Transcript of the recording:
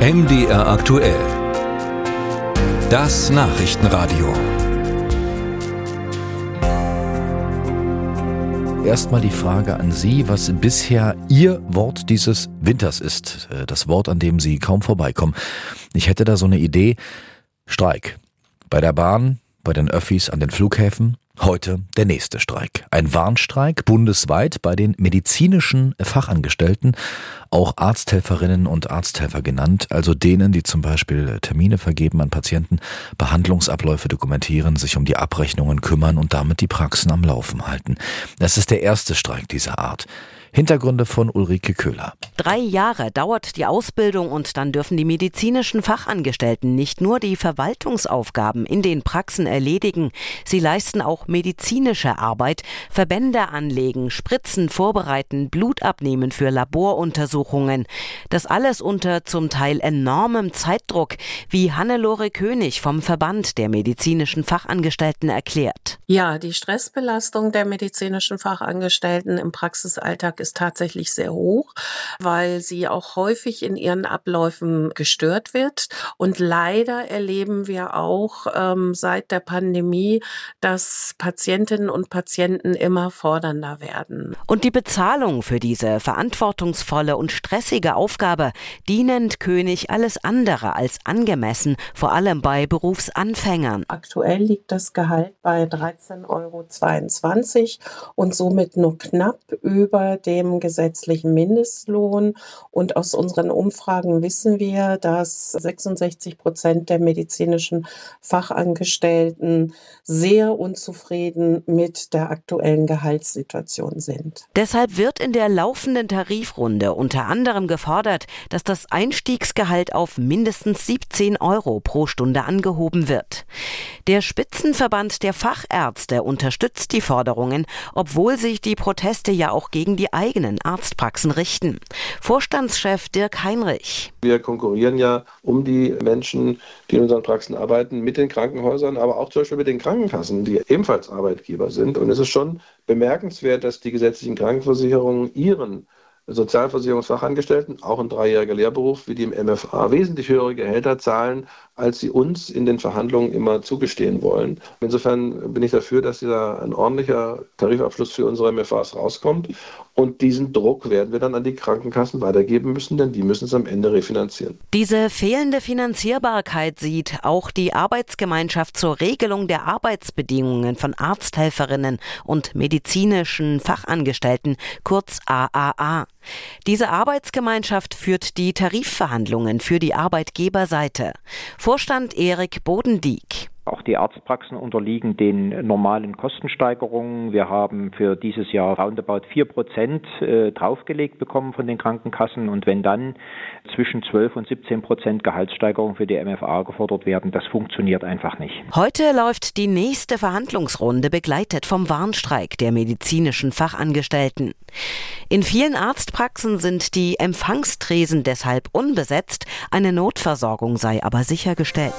MDR aktuell. Das Nachrichtenradio. Erstmal die Frage an Sie, was bisher Ihr Wort dieses Winters ist. Äh, das Wort, an dem Sie kaum vorbeikommen. Ich hätte da so eine Idee. Streik. Bei der Bahn, bei den Öffis an den Flughäfen, Heute der nächste Streik. Ein Warnstreik bundesweit bei den medizinischen Fachangestellten, auch Arzthelferinnen und Arzthelfer genannt, also denen, die zum Beispiel Termine vergeben an Patienten, Behandlungsabläufe dokumentieren, sich um die Abrechnungen kümmern und damit die Praxen am Laufen halten. Es ist der erste Streik dieser Art. Hintergründe von Ulrike Köhler. Drei Jahre dauert die Ausbildung und dann dürfen die medizinischen Fachangestellten nicht nur die Verwaltungsaufgaben in den Praxen erledigen, sie leisten auch medizinische Arbeit, Verbände anlegen, Spritzen vorbereiten, Blut abnehmen für Laboruntersuchungen. Das alles unter zum Teil enormem Zeitdruck, wie Hannelore König vom Verband der medizinischen Fachangestellten erklärt. Ja, die Stressbelastung der medizinischen Fachangestellten im Praxisalltag ist tatsächlich sehr hoch, weil sie auch häufig in ihren Abläufen gestört wird. Und leider erleben wir auch ähm, seit der Pandemie, dass Patientinnen und Patienten immer fordernder werden. Und die Bezahlung für diese verantwortungsvolle und stressige Aufgabe, die nennt König alles andere als angemessen, vor allem bei Berufsanfängern. Aktuell liegt das Gehalt bei 13,22 Euro und somit nur knapp über dem gesetzlichen Mindestlohn. Und aus unseren Umfragen wissen wir, dass 66 Prozent der medizinischen Fachangestellten sehr unzufrieden mit der aktuellen Gehaltssituation sind. Deshalb wird in der laufenden Tarifrunde unter anderem gefordert, dass das Einstiegsgehalt auf mindestens 17 Euro pro Stunde angehoben wird. Der Spitzenverband der Fachärzte unterstützt die Forderungen, obwohl sich die Proteste ja auch gegen die eigenen Arztpraxen richten. Vorstandschef Dirk Heinrich. Wir konkurrieren ja um die Menschen, die in unseren Praxen arbeiten, mit den Krankenhäusern, aber auch zum Beispiel mit den Krankenkassen, die ebenfalls Arbeitgeber sind. Und es ist schon bemerkenswert, dass die gesetzlichen Krankenversicherungen ihren Sozialversicherungsfachangestellten, auch ein dreijähriger Lehrberuf wie die im MFA, wesentlich höhere Gehälter zahlen, als sie uns in den Verhandlungen immer zugestehen wollen. Insofern bin ich dafür, dass dieser ein ordentlicher Tarifabschluss für unsere MFAs rauskommt. Und diesen Druck werden wir dann an die Krankenkassen weitergeben müssen, denn die müssen es am Ende refinanzieren. Diese fehlende Finanzierbarkeit sieht auch die Arbeitsgemeinschaft zur Regelung der Arbeitsbedingungen von Arzthelferinnen und medizinischen Fachangestellten, kurz AAA. Diese Arbeitsgemeinschaft führt die Tarifverhandlungen für die Arbeitgeberseite. Vorstand Erik Bodendieck. Auch die Arztpraxen unterliegen den normalen Kostensteigerungen. Wir haben für dieses Jahr roundabout 4 Prozent äh, draufgelegt bekommen von den Krankenkassen. Und wenn dann zwischen 12 und 17 Prozent Gehaltssteigerung für die MFA gefordert werden, das funktioniert einfach nicht. Heute läuft die nächste Verhandlungsrunde begleitet vom Warnstreik der medizinischen Fachangestellten. In vielen Arztpraxen sind die Empfangstresen deshalb unbesetzt, eine Notversorgung sei aber sichergestellt.